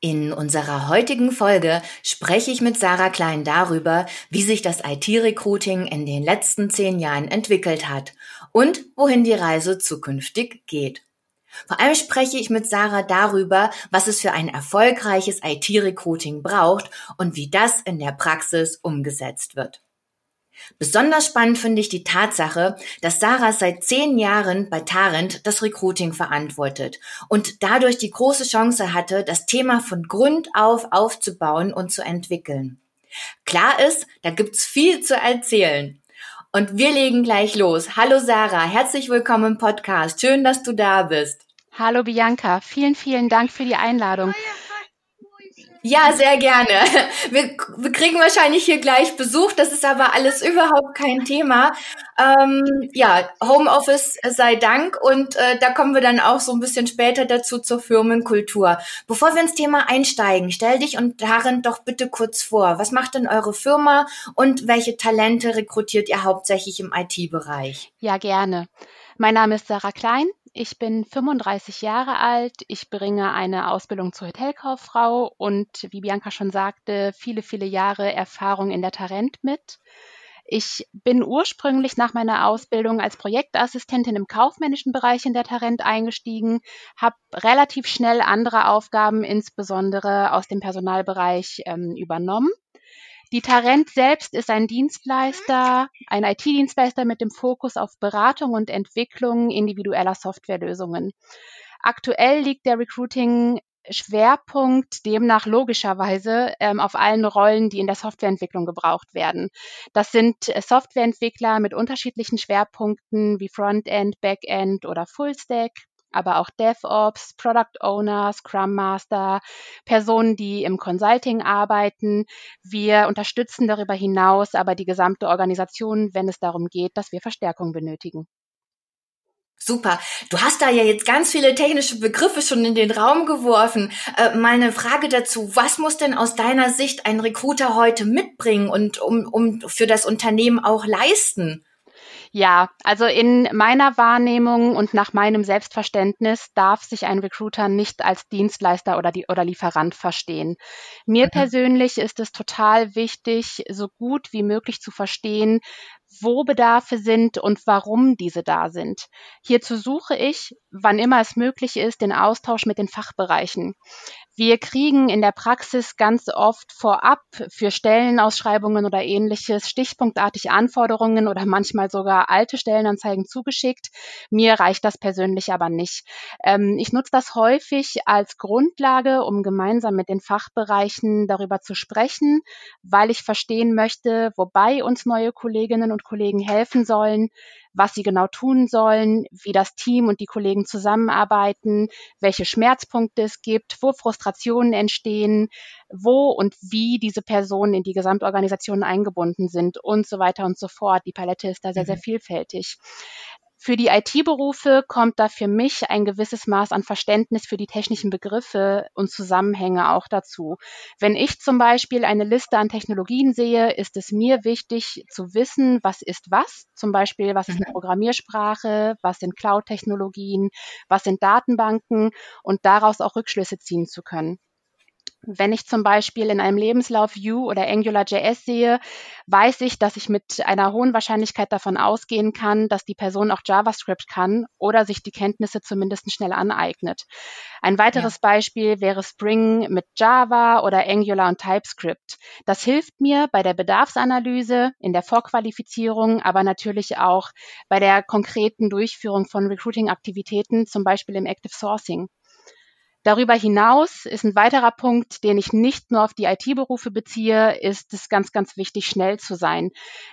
In unserer heutigen Folge spreche ich mit Sarah Klein darüber, wie sich das IT-Recruiting in den letzten zehn Jahren entwickelt hat und wohin die Reise zukünftig geht. Vor allem spreche ich mit Sarah darüber, was es für ein erfolgreiches IT-Recruiting braucht und wie das in der Praxis umgesetzt wird. Besonders spannend finde ich die Tatsache, dass Sarah seit zehn Jahren bei Tarent das Recruiting verantwortet und dadurch die große Chance hatte, das Thema von Grund auf aufzubauen und zu entwickeln. Klar ist, da gibt's viel zu erzählen. Und wir legen gleich los. Hallo Sarah, herzlich willkommen im Podcast. Schön, dass du da bist. Hallo Bianca, vielen, vielen Dank für die Einladung. Ja, sehr gerne. Wir, wir kriegen wahrscheinlich hier gleich Besuch, das ist aber alles überhaupt kein Thema. Ähm, ja, Homeoffice sei Dank und äh, da kommen wir dann auch so ein bisschen später dazu zur Firmenkultur. Bevor wir ins Thema einsteigen, stell dich und darin doch bitte kurz vor. Was macht denn eure Firma und welche Talente rekrutiert ihr hauptsächlich im IT-Bereich? Ja, gerne. Mein Name ist Sarah Klein. Ich bin 35 Jahre alt. Ich bringe eine Ausbildung zur Hotelkauffrau und, wie Bianca schon sagte, viele, viele Jahre Erfahrung in der Tarent mit. Ich bin ursprünglich nach meiner Ausbildung als Projektassistentin im kaufmännischen Bereich in der Tarent eingestiegen, habe relativ schnell andere Aufgaben, insbesondere aus dem Personalbereich, ähm, übernommen die Tarent selbst ist ein Dienstleister, ein IT-Dienstleister mit dem Fokus auf Beratung und Entwicklung individueller Softwarelösungen. Aktuell liegt der Recruiting Schwerpunkt demnach logischerweise ähm, auf allen Rollen, die in der Softwareentwicklung gebraucht werden. Das sind äh, Softwareentwickler mit unterschiedlichen Schwerpunkten wie Frontend, Backend oder Fullstack, aber auch DevOps, Product Owner, Scrum Master, Personen, die im Consulting arbeiten. Wir unterstützen darüber hinaus aber die gesamte Organisation, wenn es darum geht, dass wir Verstärkung benötigen. Super. Du hast da ja jetzt ganz viele technische Begriffe schon in den Raum geworfen. Äh, mal Frage dazu. Was muss denn aus deiner Sicht ein Recruiter heute mitbringen und um, um für das Unternehmen auch leisten? Ja, also in meiner Wahrnehmung und nach meinem Selbstverständnis darf sich ein Recruiter nicht als Dienstleister oder, die, oder Lieferant verstehen. Mir mhm. persönlich ist es total wichtig, so gut wie möglich zu verstehen, wo Bedarfe sind und warum diese da sind. Hierzu suche ich, wann immer es möglich ist, den Austausch mit den Fachbereichen. Wir kriegen in der Praxis ganz oft vorab für Stellenausschreibungen oder ähnliches stichpunktartig Anforderungen oder manchmal sogar alte Stellenanzeigen zugeschickt. Mir reicht das persönlich aber nicht. Ähm, ich nutze das häufig als Grundlage, um gemeinsam mit den Fachbereichen darüber zu sprechen, weil ich verstehen möchte, wobei uns neue Kolleginnen und Kollegen helfen sollen, was sie genau tun sollen, wie das Team und die Kollegen zusammenarbeiten, welche Schmerzpunkte es gibt, wo Frustrationen entstehen, wo und wie diese Personen in die Gesamtorganisation eingebunden sind und so weiter und so fort. Die Palette ist da sehr, sehr mhm. vielfältig. Für die IT-Berufe kommt da für mich ein gewisses Maß an Verständnis für die technischen Begriffe und Zusammenhänge auch dazu. Wenn ich zum Beispiel eine Liste an Technologien sehe, ist es mir wichtig zu wissen, was ist was. Zum Beispiel, was ist eine mhm. Programmiersprache, was sind Cloud-Technologien, was sind Datenbanken und daraus auch Rückschlüsse ziehen zu können. Wenn ich zum Beispiel in einem Lebenslauf Vue oder AngularJS sehe, weiß ich, dass ich mit einer hohen Wahrscheinlichkeit davon ausgehen kann, dass die Person auch JavaScript kann oder sich die Kenntnisse zumindest schnell aneignet. Ein weiteres ja. Beispiel wäre Spring mit Java oder Angular und TypeScript. Das hilft mir bei der Bedarfsanalyse, in der Vorqualifizierung, aber natürlich auch bei der konkreten Durchführung von Recruiting-Aktivitäten, zum Beispiel im Active Sourcing. Darüber hinaus ist ein weiterer Punkt, den ich nicht nur auf die IT-Berufe beziehe, ist es ganz, ganz wichtig, schnell zu sein.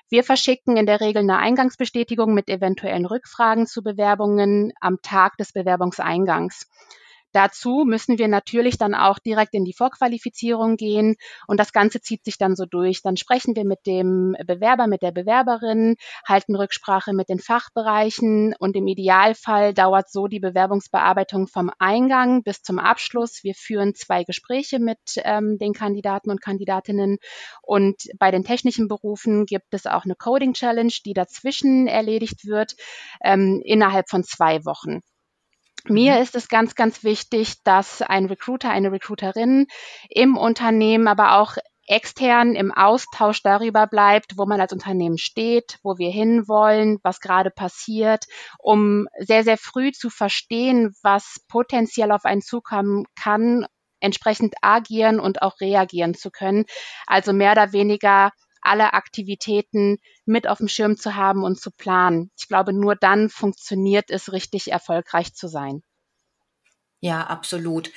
Wir verschicken in der Regel eine Eingangsbestätigung mit eventuellen Rückfragen zu Bewerbungen am Tag des Bewerbungseingangs. Dazu müssen wir natürlich dann auch direkt in die Vorqualifizierung gehen und das Ganze zieht sich dann so durch. Dann sprechen wir mit dem Bewerber, mit der Bewerberin, halten Rücksprache mit den Fachbereichen und im Idealfall dauert so die Bewerbungsbearbeitung vom Eingang bis zum Abschluss. Wir führen zwei Gespräche mit ähm, den Kandidaten und Kandidatinnen und bei den technischen Berufen gibt es auch eine Coding Challenge, die dazwischen erledigt wird ähm, innerhalb von zwei Wochen. Mir mhm. ist es ganz, ganz wichtig, dass ein Recruiter, eine Recruiterin im Unternehmen, aber auch extern im Austausch darüber bleibt, wo man als Unternehmen steht, wo wir hinwollen, was gerade passiert, um sehr, sehr früh zu verstehen, was potenziell auf einen zukommen kann, entsprechend agieren und auch reagieren zu können. Also mehr oder weniger alle Aktivitäten mit auf dem Schirm zu haben und zu planen. Ich glaube, nur dann funktioniert es richtig erfolgreich zu sein. Ja, absolut.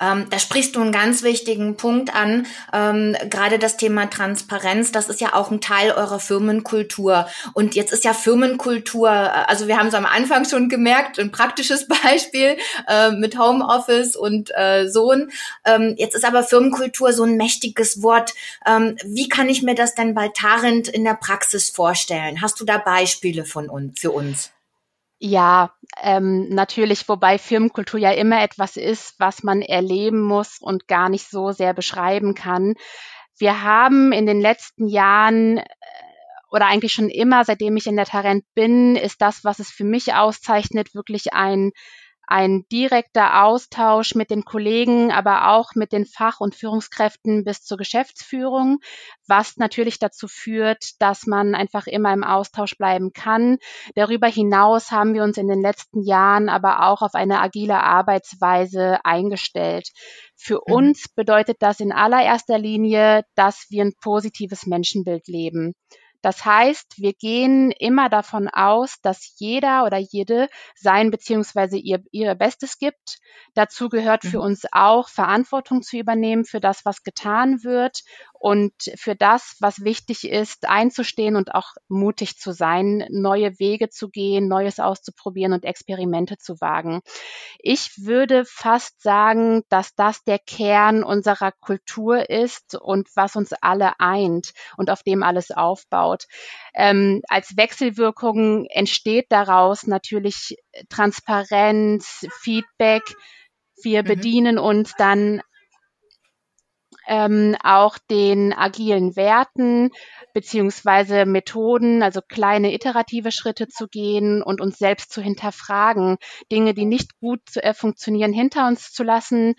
Ähm, da sprichst du einen ganz wichtigen Punkt an. Ähm, gerade das Thema Transparenz, das ist ja auch ein Teil eurer Firmenkultur. Und jetzt ist ja Firmenkultur, äh, also wir haben es am Anfang schon gemerkt, ein praktisches Beispiel äh, mit Homeoffice und äh, Sohn. Ähm, jetzt ist aber Firmenkultur so ein mächtiges Wort. Ähm, wie kann ich mir das denn bei Tarent in der Praxis vorstellen? Hast du da Beispiele von uns, für uns? Ja, ähm, natürlich, wobei Firmenkultur ja immer etwas ist, was man erleben muss und gar nicht so sehr beschreiben kann. Wir haben in den letzten Jahren äh, oder eigentlich schon immer, seitdem ich in der Tarent bin, ist das, was es für mich auszeichnet, wirklich ein ein direkter Austausch mit den Kollegen, aber auch mit den Fach- und Führungskräften bis zur Geschäftsführung, was natürlich dazu führt, dass man einfach immer im Austausch bleiben kann. Darüber hinaus haben wir uns in den letzten Jahren aber auch auf eine agile Arbeitsweise eingestellt. Für mhm. uns bedeutet das in allererster Linie, dass wir ein positives Menschenbild leben. Das heißt, wir gehen immer davon aus, dass jeder oder jede sein bzw. ihr, ihr Bestes gibt. Dazu gehört für mhm. uns auch, Verantwortung zu übernehmen für das, was getan wird und für das, was wichtig ist, einzustehen und auch mutig zu sein, neue Wege zu gehen, Neues auszuprobieren und Experimente zu wagen. Ich würde fast sagen, dass das der Kern unserer Kultur ist und was uns alle eint und auf dem alles aufbaut. Ähm, als Wechselwirkung entsteht daraus natürlich Transparenz, Feedback. Wir mhm. bedienen uns dann ähm, auch den agilen Werten beziehungsweise Methoden, also kleine iterative Schritte zu gehen und uns selbst zu hinterfragen, Dinge, die nicht gut äh, funktionieren, hinter uns zu lassen,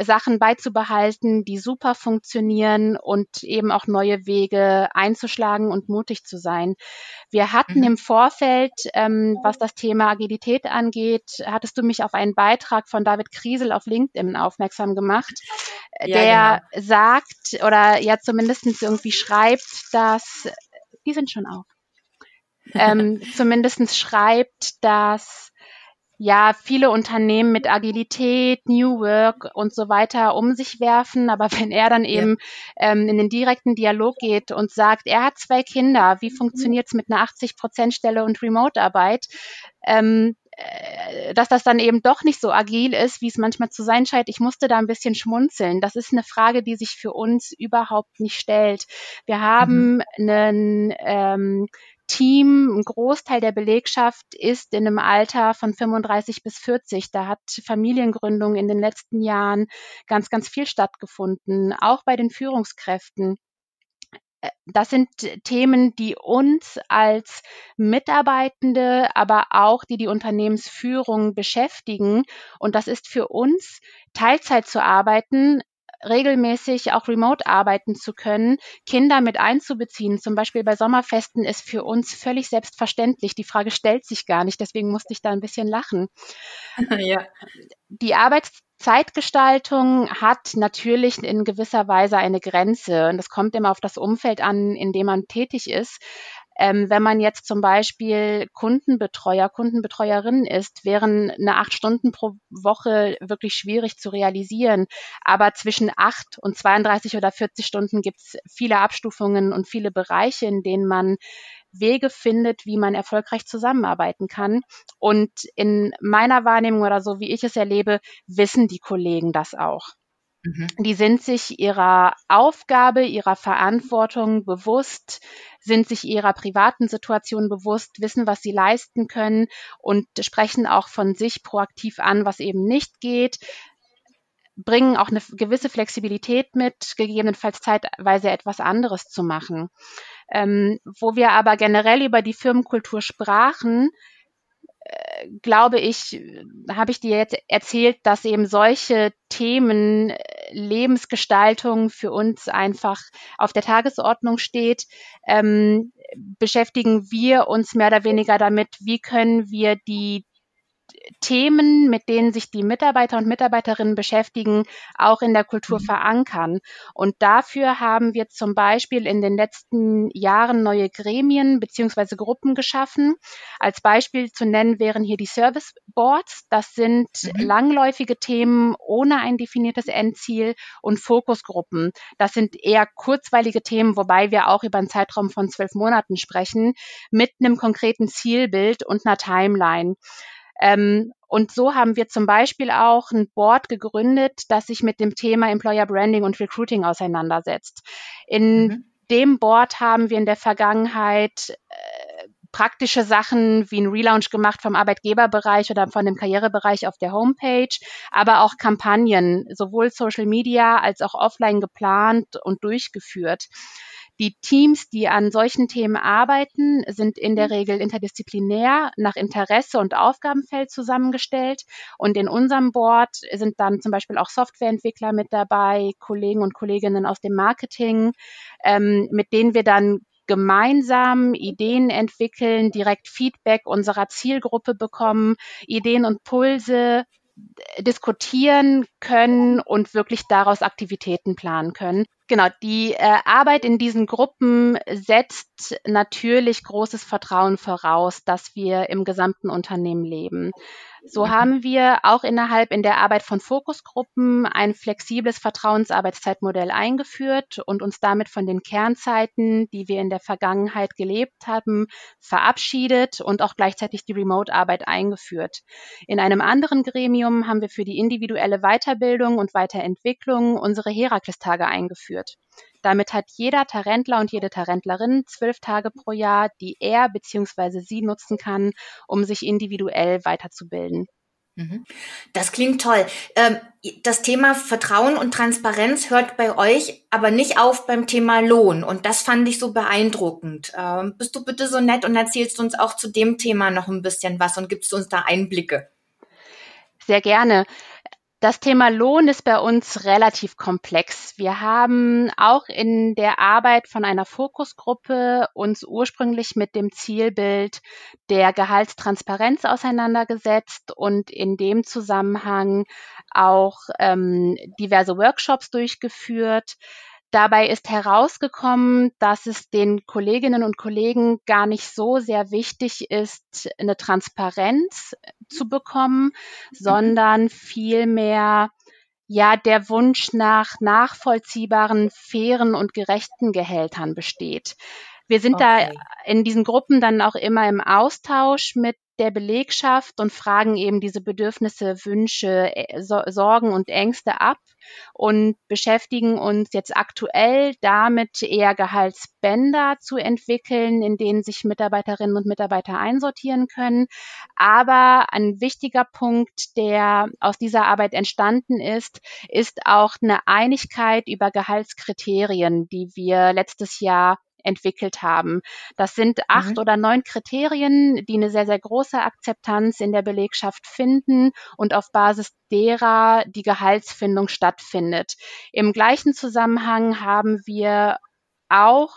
Sachen beizubehalten, die super funktionieren und eben auch neue Wege einzuschlagen und mutig zu sein. Wir hatten mhm. im Vorfeld, ähm, was das Thema Agilität angeht, hattest du mich auf einen Beitrag von David Kriesel auf LinkedIn aufmerksam gemacht, ja, der genau. sagt oder ja zumindest irgendwie schreibt, dass die sind schon auf. ähm, zumindest schreibt, dass ja viele Unternehmen mit Agilität, New Work und so weiter um sich werfen. Aber wenn er dann eben ja. ähm, in den direkten Dialog geht und sagt, er hat zwei Kinder, wie funktioniert es mit einer 80-Prozent-Stelle und Remote-Arbeit? Ähm, äh, dass das dann eben doch nicht so agil ist, wie es manchmal zu sein scheint. Ich musste da ein bisschen schmunzeln. Das ist eine Frage, die sich für uns überhaupt nicht stellt. Wir haben mhm. einen ähm, Team, ein Großteil der Belegschaft ist in einem Alter von 35 bis 40. Da hat Familiengründung in den letzten Jahren ganz, ganz viel stattgefunden, auch bei den Führungskräften. Äh, das sind Themen, die uns als Mitarbeitende, aber auch die die Unternehmensführung beschäftigen. Und das ist für uns Teilzeit zu arbeiten regelmäßig auch remote arbeiten zu können, Kinder mit einzubeziehen, zum Beispiel bei Sommerfesten, ist für uns völlig selbstverständlich. Die Frage stellt sich gar nicht, deswegen musste ich da ein bisschen lachen. ja. Die Arbeitszeitgestaltung hat natürlich in gewisser Weise eine Grenze und es kommt immer auf das Umfeld an, in dem man tätig ist. Ähm, wenn man jetzt zum Beispiel Kundenbetreuer, Kundenbetreuerin ist, wären eine acht Stunden pro Woche wirklich schwierig zu realisieren. Aber zwischen acht und 32 oder 40 Stunden gibt es viele Abstufungen und viele Bereiche, in denen man Wege findet, wie man erfolgreich zusammenarbeiten kann. Und in meiner Wahrnehmung oder so, wie ich es erlebe, wissen die Kollegen das auch. Mhm. Die sind sich ihrer Aufgabe, ihrer Verantwortung bewusst, sind sich ihrer privaten Situation bewusst, wissen, was sie leisten können und sprechen auch von sich proaktiv an, was eben nicht geht, bringen auch eine gewisse Flexibilität mit, gegebenenfalls zeitweise etwas anderes zu machen. Ähm, wo wir aber generell über die Firmenkultur sprachen, äh, glaube ich, habe ich dir jetzt erzählt, dass eben solche Themen äh, Lebensgestaltung für uns einfach auf der Tagesordnung steht, ähm, beschäftigen wir uns mehr oder weniger damit, wie können wir die Themen, mit denen sich die Mitarbeiter und Mitarbeiterinnen beschäftigen, auch in der Kultur mhm. verankern. Und dafür haben wir zum Beispiel in den letzten Jahren neue Gremien beziehungsweise Gruppen geschaffen. Als Beispiel zu nennen wären hier die Service Boards. Das sind mhm. langläufige Themen ohne ein definiertes Endziel und Fokusgruppen. Das sind eher kurzweilige Themen, wobei wir auch über einen Zeitraum von zwölf Monaten sprechen, mit einem konkreten Zielbild und einer Timeline. Ähm, und so haben wir zum Beispiel auch ein Board gegründet, das sich mit dem Thema Employer Branding und Recruiting auseinandersetzt. In mhm. dem Board haben wir in der Vergangenheit äh, praktische Sachen wie ein Relaunch gemacht vom Arbeitgeberbereich oder von dem Karrierebereich auf der Homepage, aber auch Kampagnen, sowohl Social Media als auch offline geplant und durchgeführt. Die Teams, die an solchen Themen arbeiten, sind in der mhm. Regel interdisziplinär nach Interesse und Aufgabenfeld zusammengestellt. Und in unserem Board sind dann zum Beispiel auch Softwareentwickler mit dabei, Kollegen und Kolleginnen aus dem Marketing, ähm, mit denen wir dann gemeinsam Ideen entwickeln, direkt Feedback unserer Zielgruppe bekommen, Ideen und Pulse diskutieren können und wirklich daraus Aktivitäten planen können. Genau, die äh, Arbeit in diesen Gruppen setzt natürlich großes Vertrauen voraus, dass wir im gesamten Unternehmen leben. So haben wir auch innerhalb in der Arbeit von Fokusgruppen ein flexibles Vertrauensarbeitszeitmodell eingeführt und uns damit von den Kernzeiten, die wir in der Vergangenheit gelebt haben, verabschiedet und auch gleichzeitig die Remote-Arbeit eingeführt. In einem anderen Gremium haben wir für die individuelle Weiterbildung und Weiterentwicklung unsere Herakles-Tage eingeführt. Damit hat jeder Tarentler und jede Tarentlerin zwölf Tage pro Jahr, die er bzw. sie nutzen kann, um sich individuell weiterzubilden. Mhm. Das klingt toll. Ähm, das Thema Vertrauen und Transparenz hört bei euch aber nicht auf beim Thema Lohn. Und das fand ich so beeindruckend. Ähm, bist du bitte so nett und erzählst uns auch zu dem Thema noch ein bisschen was und gibst uns da Einblicke? Sehr gerne. Das Thema Lohn ist bei uns relativ komplex. Wir haben auch in der Arbeit von einer Fokusgruppe uns ursprünglich mit dem Zielbild der Gehaltstransparenz auseinandergesetzt und in dem Zusammenhang auch ähm, diverse Workshops durchgeführt. Dabei ist herausgekommen, dass es den Kolleginnen und Kollegen gar nicht so sehr wichtig ist, eine Transparenz zu bekommen, mhm. sondern vielmehr ja der Wunsch nach nachvollziehbaren, fairen und gerechten Gehältern besteht. Wir sind okay. da in diesen Gruppen dann auch immer im Austausch mit der Belegschaft und fragen eben diese Bedürfnisse, Wünsche, Sorgen und Ängste ab und beschäftigen uns jetzt aktuell damit, eher Gehaltsbänder zu entwickeln, in denen sich Mitarbeiterinnen und Mitarbeiter einsortieren können. Aber ein wichtiger Punkt, der aus dieser Arbeit entstanden ist, ist auch eine Einigkeit über Gehaltskriterien, die wir letztes Jahr entwickelt haben. Das sind acht mhm. oder neun Kriterien, die eine sehr, sehr große Akzeptanz in der Belegschaft finden und auf Basis derer die Gehaltsfindung stattfindet. Im gleichen Zusammenhang haben wir auch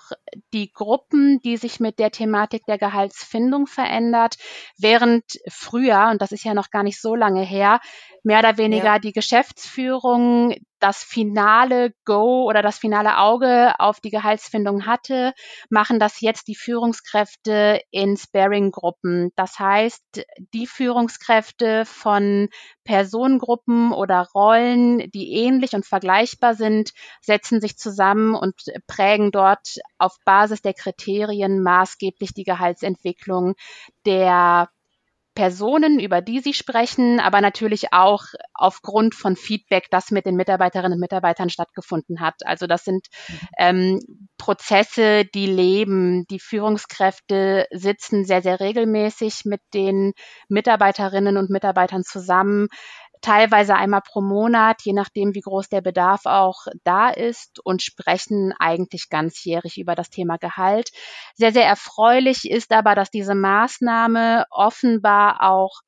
die Gruppen, die sich mit der Thematik der Gehaltsfindung verändert, während früher, und das ist ja noch gar nicht so lange her, mehr oder weniger ja. die Geschäftsführung das finale Go oder das finale Auge auf die Gehaltsfindung hatte, machen das jetzt die Führungskräfte in Sparing-Gruppen. Das heißt, die Führungskräfte von Personengruppen oder Rollen, die ähnlich und vergleichbar sind, setzen sich zusammen und prägen dort auf Basis der Kriterien maßgeblich die Gehaltsentwicklung der Personen, über die Sie sprechen, aber natürlich auch aufgrund von Feedback, das mit den Mitarbeiterinnen und Mitarbeitern stattgefunden hat. Also das sind ähm, Prozesse, die leben. Die Führungskräfte sitzen sehr, sehr regelmäßig mit den Mitarbeiterinnen und Mitarbeitern zusammen, teilweise einmal pro Monat, je nachdem, wie groß der Bedarf auch da ist und sprechen eigentlich ganzjährig über das Thema Gehalt. Sehr, sehr erfreulich ist aber, dass diese Maßnahme offenbar auch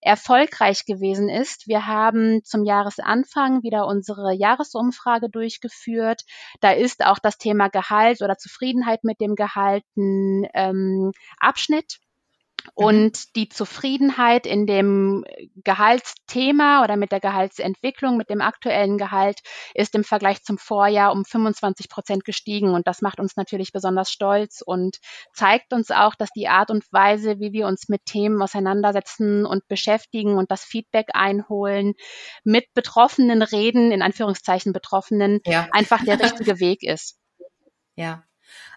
erfolgreich gewesen ist. Wir haben zum Jahresanfang wieder unsere Jahresumfrage durchgeführt. Da ist auch das Thema Gehalt oder Zufriedenheit mit dem Gehalt ein ähm, Abschnitt. Und die Zufriedenheit in dem Gehaltsthema oder mit der Gehaltsentwicklung, mit dem aktuellen Gehalt, ist im Vergleich zum Vorjahr um 25 Prozent gestiegen. Und das macht uns natürlich besonders stolz und zeigt uns auch, dass die Art und Weise, wie wir uns mit Themen auseinandersetzen und beschäftigen und das Feedback einholen, mit Betroffenen reden, in Anführungszeichen Betroffenen, ja. einfach der richtige Weg ist. Ja,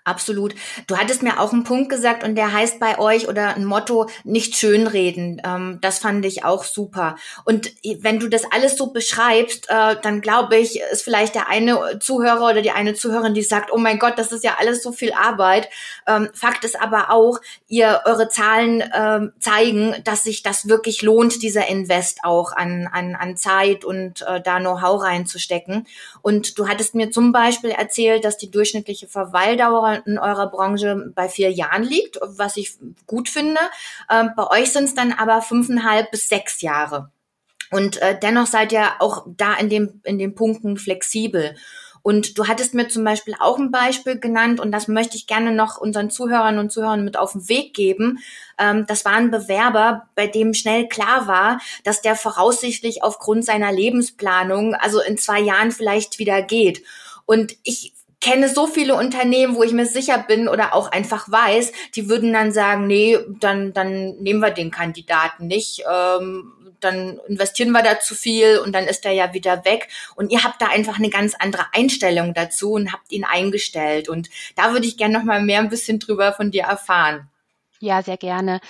Absolut. Du hattest mir auch einen Punkt gesagt und der heißt bei euch oder ein Motto, nicht schönreden. Ähm, das fand ich auch super. Und wenn du das alles so beschreibst, äh, dann glaube ich, ist vielleicht der eine Zuhörer oder die eine Zuhörerin, die sagt, oh mein Gott, das ist ja alles so viel Arbeit. Ähm, Fakt ist aber auch, ihr, eure Zahlen ähm, zeigen, dass sich das wirklich lohnt, dieser Invest auch an, an, an Zeit und äh, da Know-how reinzustecken. Und du hattest mir zum Beispiel erzählt, dass die durchschnittliche Verweildauer in eurer Branche bei vier Jahren liegt, was ich gut finde. Ähm, bei euch sind es dann aber fünfeinhalb bis sechs Jahre. Und äh, dennoch seid ihr auch da in, dem, in den Punkten flexibel. Und du hattest mir zum Beispiel auch ein Beispiel genannt und das möchte ich gerne noch unseren Zuhörern und Zuhörern mit auf den Weg geben. Ähm, das war ein Bewerber, bei dem schnell klar war, dass der voraussichtlich aufgrund seiner Lebensplanung, also in zwei Jahren vielleicht wieder geht. Und ich kenne so viele Unternehmen, wo ich mir sicher bin oder auch einfach weiß, die würden dann sagen, nee, dann, dann nehmen wir den Kandidaten nicht, ähm, dann investieren wir da zu viel und dann ist er ja wieder weg. Und ihr habt da einfach eine ganz andere Einstellung dazu und habt ihn eingestellt. Und da würde ich gerne noch mal mehr ein bisschen drüber von dir erfahren. Ja, sehr gerne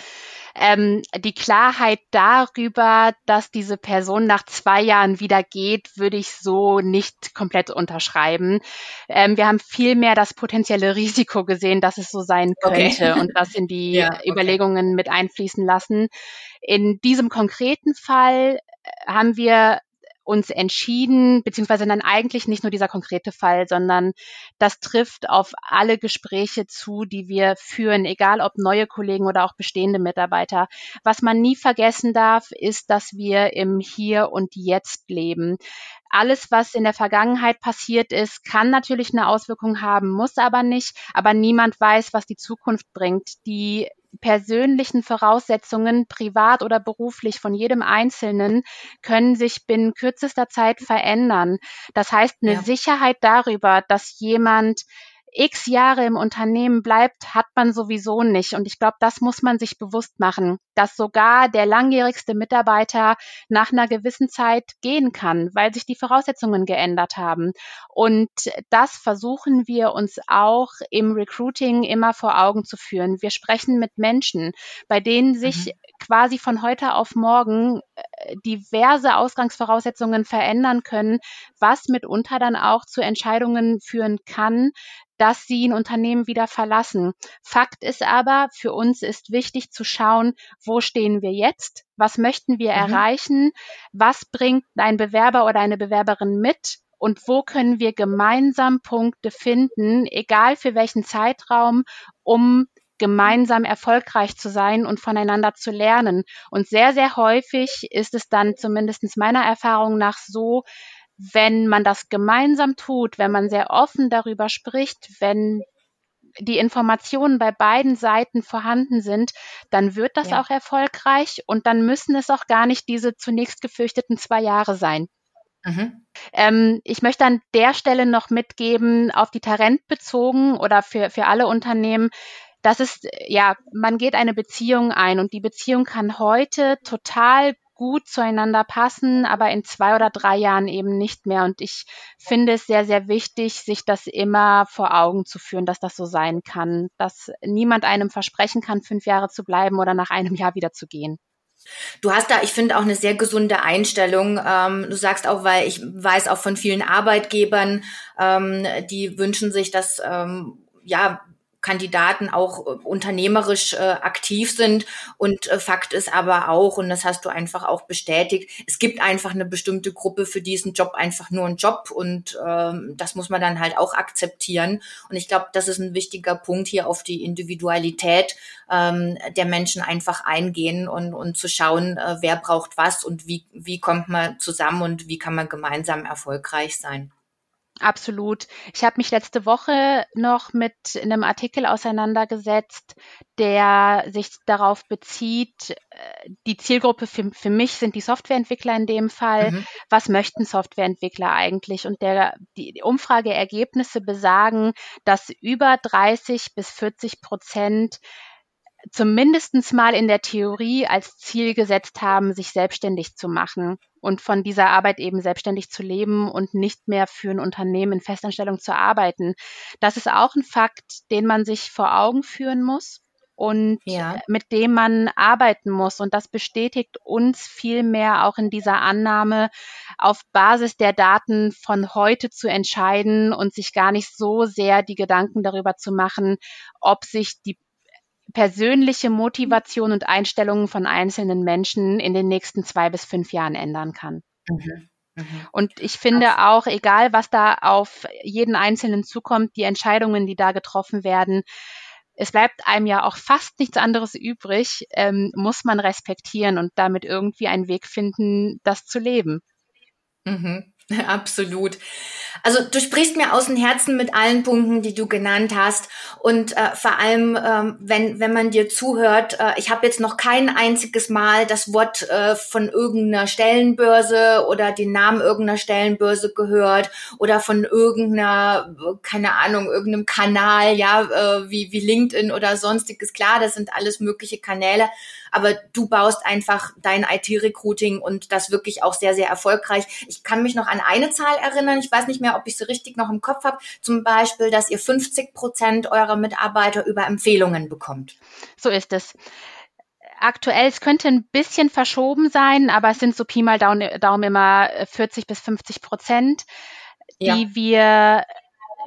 ähm, die Klarheit darüber, dass diese Person nach zwei Jahren wieder geht, würde ich so nicht komplett unterschreiben. Ähm, wir haben vielmehr das potenzielle Risiko gesehen, dass es so sein könnte okay. und das in die ja, okay. Überlegungen mit einfließen lassen. In diesem konkreten Fall äh, haben wir uns entschieden, beziehungsweise dann eigentlich nicht nur dieser konkrete Fall, sondern das trifft auf alle Gespräche zu, die wir führen, egal ob neue Kollegen oder auch bestehende Mitarbeiter. Was man nie vergessen darf, ist, dass wir im Hier und Jetzt leben. Alles, was in der Vergangenheit passiert ist, kann natürlich eine Auswirkung haben, muss aber nicht. Aber niemand weiß, was die Zukunft bringt. Die persönlichen Voraussetzungen, privat oder beruflich von jedem Einzelnen, können sich binnen kürzester Zeit verändern. Das heißt, eine ja. Sicherheit darüber, dass jemand x Jahre im Unternehmen bleibt, hat man sowieso nicht. Und ich glaube, das muss man sich bewusst machen, dass sogar der langjährigste Mitarbeiter nach einer gewissen Zeit gehen kann, weil sich die Voraussetzungen geändert haben. Und das versuchen wir uns auch im Recruiting immer vor Augen zu führen. Wir sprechen mit Menschen, bei denen sich mhm. quasi von heute auf morgen äh, diverse Ausgangsvoraussetzungen verändern können, was mitunter dann auch zu Entscheidungen führen kann, dass sie ein Unternehmen wieder verlassen. Fakt ist aber, für uns ist wichtig zu schauen, wo stehen wir jetzt? Was möchten wir mhm. erreichen? Was bringt ein Bewerber oder eine Bewerberin mit? Und wo können wir gemeinsam Punkte finden, egal für welchen Zeitraum, um gemeinsam erfolgreich zu sein und voneinander zu lernen. Und sehr, sehr häufig ist es dann zumindest meiner Erfahrung nach so, wenn man das gemeinsam tut, wenn man sehr offen darüber spricht, wenn die Informationen bei beiden Seiten vorhanden sind, dann wird das ja. auch erfolgreich und dann müssen es auch gar nicht diese zunächst gefürchteten zwei Jahre sein. Mhm. Ähm, ich möchte an der Stelle noch mitgeben, auf die Tarent bezogen oder für, für alle Unternehmen, das ist, ja, man geht eine Beziehung ein und die Beziehung kann heute total gut zueinander passen, aber in zwei oder drei Jahren eben nicht mehr. Und ich finde es sehr, sehr wichtig, sich das immer vor Augen zu führen, dass das so sein kann, dass niemand einem versprechen kann, fünf Jahre zu bleiben oder nach einem Jahr wieder zu gehen. Du hast da, ich finde, auch eine sehr gesunde Einstellung. Ähm, du sagst auch, weil ich weiß auch von vielen Arbeitgebern, ähm, die wünschen sich, dass ähm, ja Kandidaten auch äh, unternehmerisch äh, aktiv sind. Und äh, Fakt ist aber auch, und das hast du einfach auch bestätigt, es gibt einfach eine bestimmte Gruppe für diesen Job einfach nur einen Job und ähm, das muss man dann halt auch akzeptieren. Und ich glaube, das ist ein wichtiger Punkt hier auf die Individualität ähm, der Menschen einfach eingehen und, und zu schauen, äh, wer braucht was und wie, wie kommt man zusammen und wie kann man gemeinsam erfolgreich sein. Absolut. Ich habe mich letzte Woche noch mit einem Artikel auseinandergesetzt, der sich darauf bezieht, äh, die Zielgruppe für, für mich sind die Softwareentwickler in dem Fall. Mhm. Was möchten Softwareentwickler eigentlich? Und der, die Umfrageergebnisse besagen, dass über 30 bis 40 Prozent zumindestens mal in der Theorie als Ziel gesetzt haben, sich selbstständig zu machen und von dieser Arbeit eben selbstständig zu leben und nicht mehr für ein Unternehmen in Festanstellung zu arbeiten. Das ist auch ein Fakt, den man sich vor Augen führen muss und ja. mit dem man arbeiten muss. Und das bestätigt uns vielmehr auch in dieser Annahme, auf Basis der Daten von heute zu entscheiden und sich gar nicht so sehr die Gedanken darüber zu machen, ob sich die persönliche Motivation und Einstellungen von einzelnen Menschen in den nächsten zwei bis fünf Jahren ändern kann. Mhm. mhm. Und ich finde auch, egal was da auf jeden Einzelnen zukommt, die Entscheidungen, die da getroffen werden, es bleibt einem ja auch fast nichts anderes übrig, ähm, muss man respektieren und damit irgendwie einen Weg finden, das zu leben. Mhm. Absolut. Also du sprichst mir aus dem Herzen mit allen Punkten, die du genannt hast. Und äh, vor allem, ähm, wenn, wenn man dir zuhört, äh, ich habe jetzt noch kein einziges Mal das Wort äh, von irgendeiner Stellenbörse oder den Namen irgendeiner Stellenbörse gehört oder von irgendeiner, keine Ahnung, irgendeinem Kanal, ja, äh, wie, wie LinkedIn oder sonstiges. Klar, das sind alles mögliche Kanäle aber du baust einfach dein IT-Recruiting und das wirklich auch sehr, sehr erfolgreich. Ich kann mich noch an eine Zahl erinnern, ich weiß nicht mehr, ob ich sie richtig noch im Kopf habe, zum Beispiel, dass ihr 50 Prozent eurer Mitarbeiter über Empfehlungen bekommt. So ist es aktuell, es könnte ein bisschen verschoben sein, aber es sind so Pi mal Daumen, Daumen immer 40 bis 50 Prozent, die ja. wir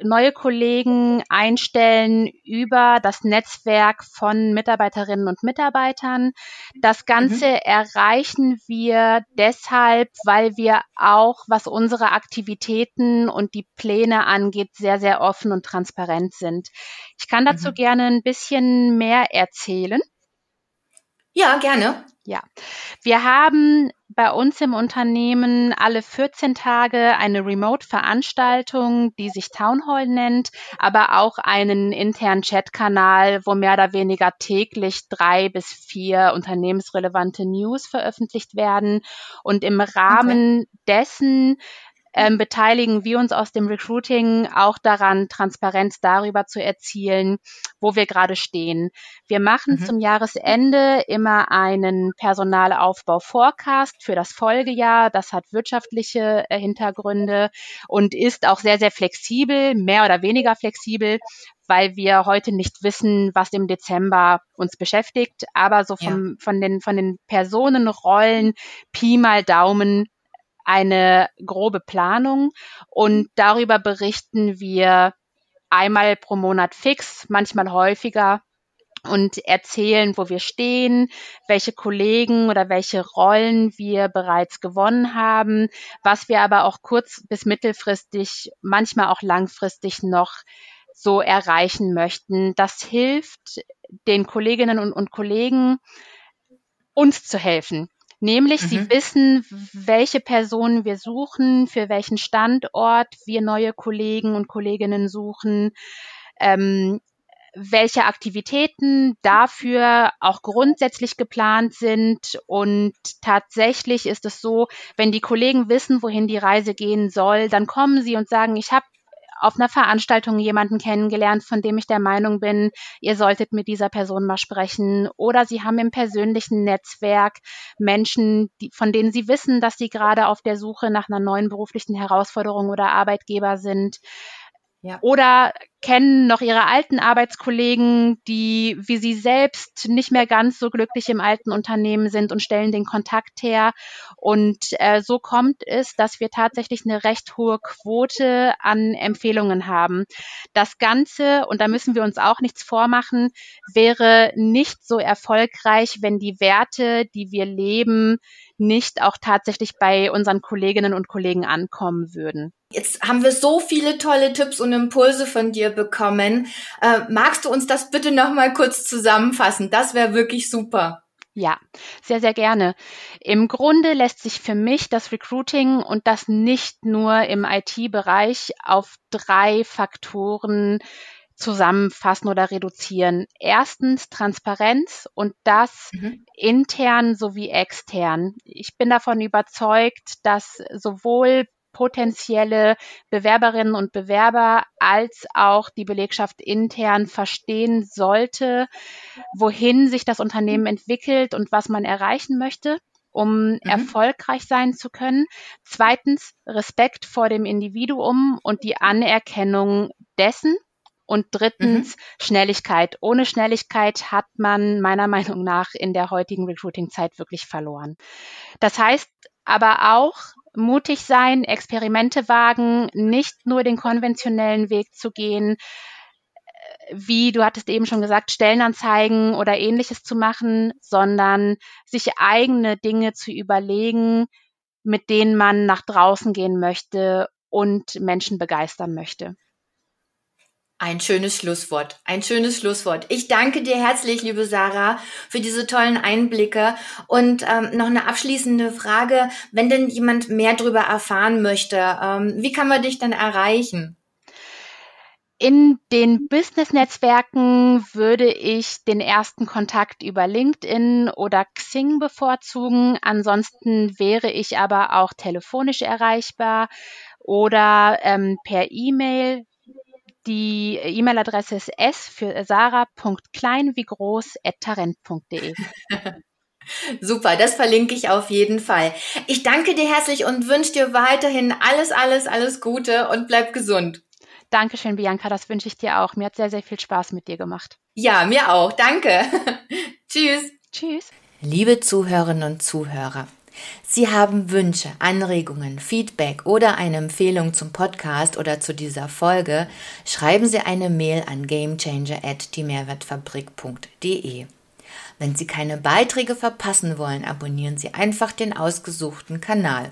neue Kollegen einstellen über das Netzwerk von Mitarbeiterinnen und Mitarbeitern. Das Ganze mhm. erreichen wir deshalb, weil wir auch, was unsere Aktivitäten und die Pläne angeht, sehr, sehr offen und transparent sind. Ich kann dazu mhm. gerne ein bisschen mehr erzählen. Ja, gerne. Ja, wir haben bei uns im Unternehmen alle 14 Tage eine Remote-Veranstaltung, die sich Town Hall nennt, aber auch einen internen Chat-Kanal, wo mehr oder weniger täglich drei bis vier unternehmensrelevante News veröffentlicht werden. Und im Rahmen okay. dessen ähm, beteiligen wir uns aus dem Recruiting auch daran, Transparenz darüber zu erzielen, wo wir gerade stehen. Wir machen mhm. zum Jahresende immer einen Personalaufbau-Forecast für das Folgejahr. Das hat wirtschaftliche äh, Hintergründe und ist auch sehr, sehr flexibel, mehr oder weniger flexibel, weil wir heute nicht wissen, was im Dezember uns beschäftigt. Aber so vom, ja. von, den, von den Personenrollen Pi mal Daumen eine grobe Planung und darüber berichten wir einmal pro Monat fix, manchmal häufiger und erzählen, wo wir stehen, welche Kollegen oder welche Rollen wir bereits gewonnen haben, was wir aber auch kurz bis mittelfristig, manchmal auch langfristig noch so erreichen möchten. Das hilft den Kolleginnen und, und Kollegen, uns zu helfen. Nämlich, mhm. sie wissen, welche Personen wir suchen, für welchen Standort wir neue Kollegen und Kolleginnen suchen. Ähm, welche Aktivitäten dafür auch grundsätzlich geplant sind. Und tatsächlich ist es so, wenn die Kollegen wissen, wohin die Reise gehen soll, dann kommen sie und sagen, ich habe auf einer Veranstaltung jemanden kennengelernt, von dem ich der Meinung bin, ihr solltet mit dieser Person mal sprechen. Oder sie haben im persönlichen Netzwerk Menschen, die, von denen sie wissen, dass sie gerade auf der Suche nach einer neuen beruflichen Herausforderung oder Arbeitgeber sind. Ja. Oder kennen noch ihre alten Arbeitskollegen, die wie sie selbst nicht mehr ganz so glücklich im alten Unternehmen sind und stellen den Kontakt her. Und äh, so kommt es, dass wir tatsächlich eine recht hohe Quote an Empfehlungen haben. Das Ganze, und da müssen wir uns auch nichts vormachen, wäre nicht so erfolgreich, wenn die Werte, die wir leben, nicht auch tatsächlich bei unseren Kolleginnen und Kollegen ankommen würden. Jetzt haben wir so viele tolle Tipps und Impulse von dir bekommen. Äh, magst du uns das bitte noch mal kurz zusammenfassen? Das wäre wirklich super. Ja, sehr, sehr gerne. Im Grunde lässt sich für mich das Recruiting und das nicht nur im IT-Bereich auf drei Faktoren zusammenfassen oder reduzieren. Erstens Transparenz und das mhm. intern sowie extern. Ich bin davon überzeugt, dass sowohl potenzielle Bewerberinnen und Bewerber als auch die Belegschaft intern verstehen sollte, wohin sich das Unternehmen entwickelt und was man erreichen möchte um mhm. erfolgreich sein zu können. Zweitens Respekt vor dem Individuum und die Anerkennung dessen, und drittens mhm. Schnelligkeit. Ohne Schnelligkeit hat man meiner Meinung nach in der heutigen Recruiting-Zeit wirklich verloren. Das heißt aber auch, mutig sein, Experimente wagen, nicht nur den konventionellen Weg zu gehen, wie du hattest eben schon gesagt, Stellenanzeigen oder ähnliches zu machen, sondern sich eigene Dinge zu überlegen, mit denen man nach draußen gehen möchte und Menschen begeistern möchte. Ein schönes Schlusswort. Ein schönes Schlusswort. Ich danke dir herzlich, liebe Sarah, für diese tollen Einblicke. Und ähm, noch eine abschließende Frage. Wenn denn jemand mehr darüber erfahren möchte, ähm, wie kann man dich dann erreichen? In den Business-Netzwerken würde ich den ersten Kontakt über LinkedIn oder Xing bevorzugen. Ansonsten wäre ich aber auch telefonisch erreichbar oder ähm, per E-Mail die E-Mail-Adresse ist s für sarah.klein wie groß at tarent.de. Super, das verlinke ich auf jeden Fall. Ich danke dir herzlich und wünsche dir weiterhin alles, alles, alles Gute und bleib gesund. Dankeschön, Bianca, das wünsche ich dir auch. Mir hat sehr, sehr viel Spaß mit dir gemacht. Ja, mir auch. Danke. Tschüss. Tschüss. Liebe Zuhörerinnen und Zuhörer, Sie haben Wünsche, Anregungen, Feedback oder eine Empfehlung zum Podcast oder zu dieser Folge, schreiben Sie eine Mail an gamechanger@diemehrwertfabrik.de. Wenn Sie keine Beiträge verpassen wollen, abonnieren Sie einfach den ausgesuchten Kanal.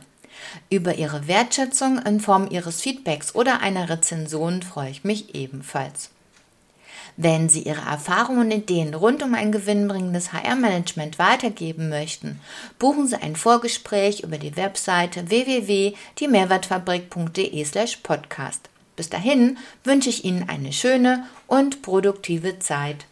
Über Ihre Wertschätzung in Form Ihres Feedbacks oder einer Rezension freue ich mich ebenfalls. Wenn Sie Ihre Erfahrungen und Ideen rund um ein gewinnbringendes HR-Management weitergeben möchten, buchen Sie ein Vorgespräch über die Webseite www.diemehrwertfabrik.de/podcast. Bis dahin wünsche ich Ihnen eine schöne und produktive Zeit.